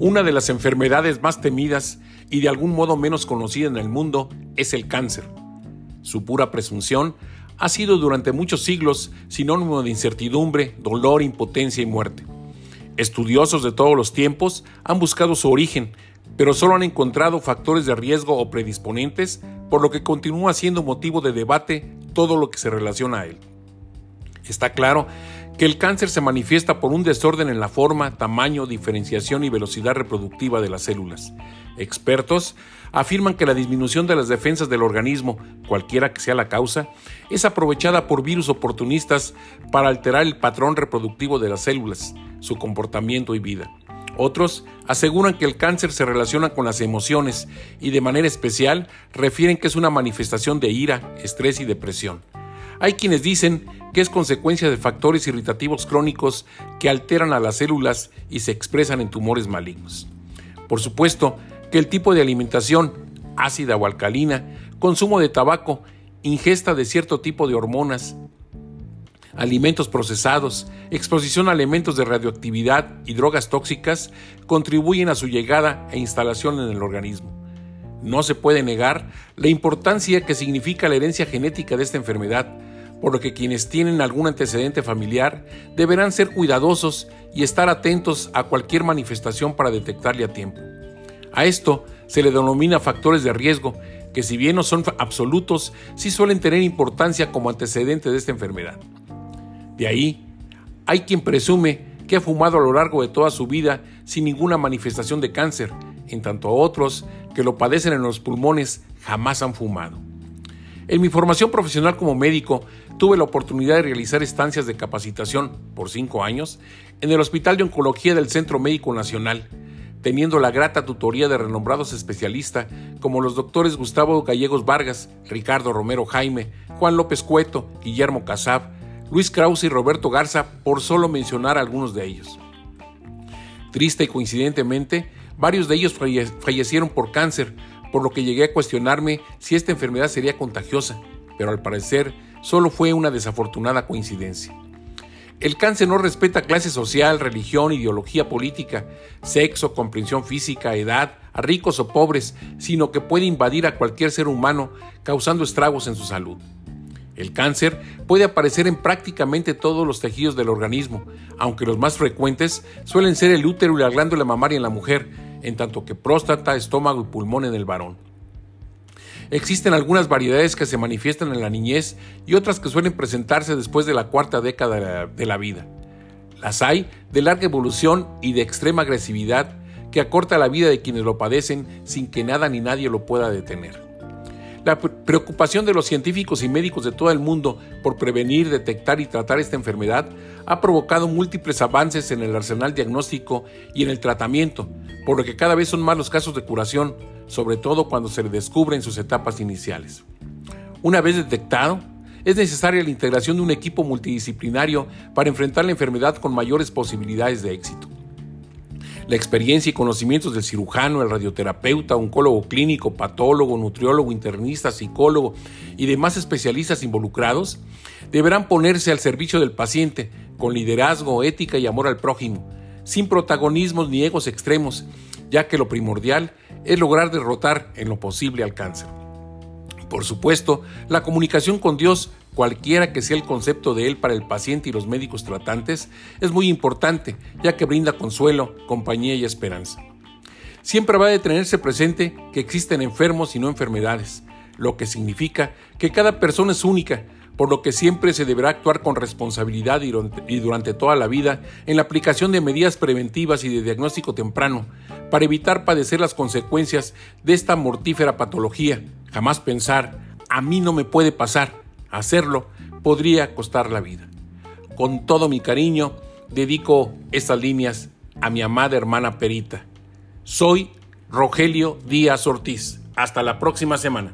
Una de las enfermedades más temidas y de algún modo menos conocida en el mundo es el cáncer. Su pura presunción ha sido durante muchos siglos sinónimo de incertidumbre, dolor, impotencia y muerte. Estudiosos de todos los tiempos han buscado su origen, pero solo han encontrado factores de riesgo o predisponentes, por lo que continúa siendo motivo de debate todo lo que se relaciona a él. Está claro que el cáncer se manifiesta por un desorden en la forma, tamaño, diferenciación y velocidad reproductiva de las células. Expertos afirman que la disminución de las defensas del organismo, cualquiera que sea la causa, es aprovechada por virus oportunistas para alterar el patrón reproductivo de las células, su comportamiento y vida. Otros aseguran que el cáncer se relaciona con las emociones y de manera especial refieren que es una manifestación de ira, estrés y depresión. Hay quienes dicen que es consecuencia de factores irritativos crónicos que alteran a las células y se expresan en tumores malignos. Por supuesto que el tipo de alimentación, ácida o alcalina, consumo de tabaco, ingesta de cierto tipo de hormonas, alimentos procesados, exposición a elementos de radioactividad y drogas tóxicas contribuyen a su llegada e instalación en el organismo. No se puede negar la importancia que significa la herencia genética de esta enfermedad, por lo que quienes tienen algún antecedente familiar deberán ser cuidadosos y estar atentos a cualquier manifestación para detectarle a tiempo. A esto se le denomina factores de riesgo, que si bien no son absolutos, sí suelen tener importancia como antecedente de esta enfermedad. De ahí, hay quien presume que ha fumado a lo largo de toda su vida sin ninguna manifestación de cáncer, en tanto a otros que lo padecen en los pulmones jamás han fumado. En mi formación profesional como médico, tuve la oportunidad de realizar estancias de capacitación por cinco años en el Hospital de Oncología del Centro Médico Nacional, teniendo la grata tutoría de renombrados especialistas como los doctores Gustavo Gallegos Vargas, Ricardo Romero Jaime, Juan López Cueto, Guillermo Casab, Luis Krause y Roberto Garza, por solo mencionar algunos de ellos. Triste y coincidentemente, varios de ellos fallecieron por cáncer, por lo que llegué a cuestionarme si esta enfermedad sería contagiosa, pero al parecer solo fue una desafortunada coincidencia. El cáncer no respeta clase social, religión, ideología política, sexo, comprensión física, edad, a ricos o pobres, sino que puede invadir a cualquier ser humano causando estragos en su salud. El cáncer puede aparecer en prácticamente todos los tejidos del organismo, aunque los más frecuentes suelen ser el útero y la glándula mamaria en la mujer, en tanto que próstata, estómago y pulmón en el varón. Existen algunas variedades que se manifiestan en la niñez y otras que suelen presentarse después de la cuarta década de la vida. Las hay de larga evolución y de extrema agresividad que acorta la vida de quienes lo padecen sin que nada ni nadie lo pueda detener. La preocupación de los científicos y médicos de todo el mundo por prevenir, detectar y tratar esta enfermedad ha provocado múltiples avances en el arsenal diagnóstico y en el tratamiento, por lo que cada vez son más los casos de curación, sobre todo cuando se le descubre en sus etapas iniciales. Una vez detectado, es necesaria la integración de un equipo multidisciplinario para enfrentar la enfermedad con mayores posibilidades de éxito. La experiencia y conocimientos del cirujano, el radioterapeuta, oncólogo clínico, patólogo, nutriólogo, internista, psicólogo y demás especialistas involucrados deberán ponerse al servicio del paciente con liderazgo, ética y amor al prójimo, sin protagonismos ni egos extremos, ya que lo primordial es lograr derrotar en lo posible al cáncer. Por supuesto, la comunicación con Dios cualquiera que sea el concepto de él para el paciente y los médicos tratantes, es muy importante, ya que brinda consuelo, compañía y esperanza. Siempre va a tenerse presente que existen enfermos y no enfermedades, lo que significa que cada persona es única, por lo que siempre se deberá actuar con responsabilidad y durante toda la vida en la aplicación de medidas preventivas y de diagnóstico temprano, para evitar padecer las consecuencias de esta mortífera patología. Jamás pensar, a mí no me puede pasar, Hacerlo podría costar la vida. Con todo mi cariño, dedico estas líneas a mi amada hermana Perita. Soy Rogelio Díaz Ortiz. Hasta la próxima semana.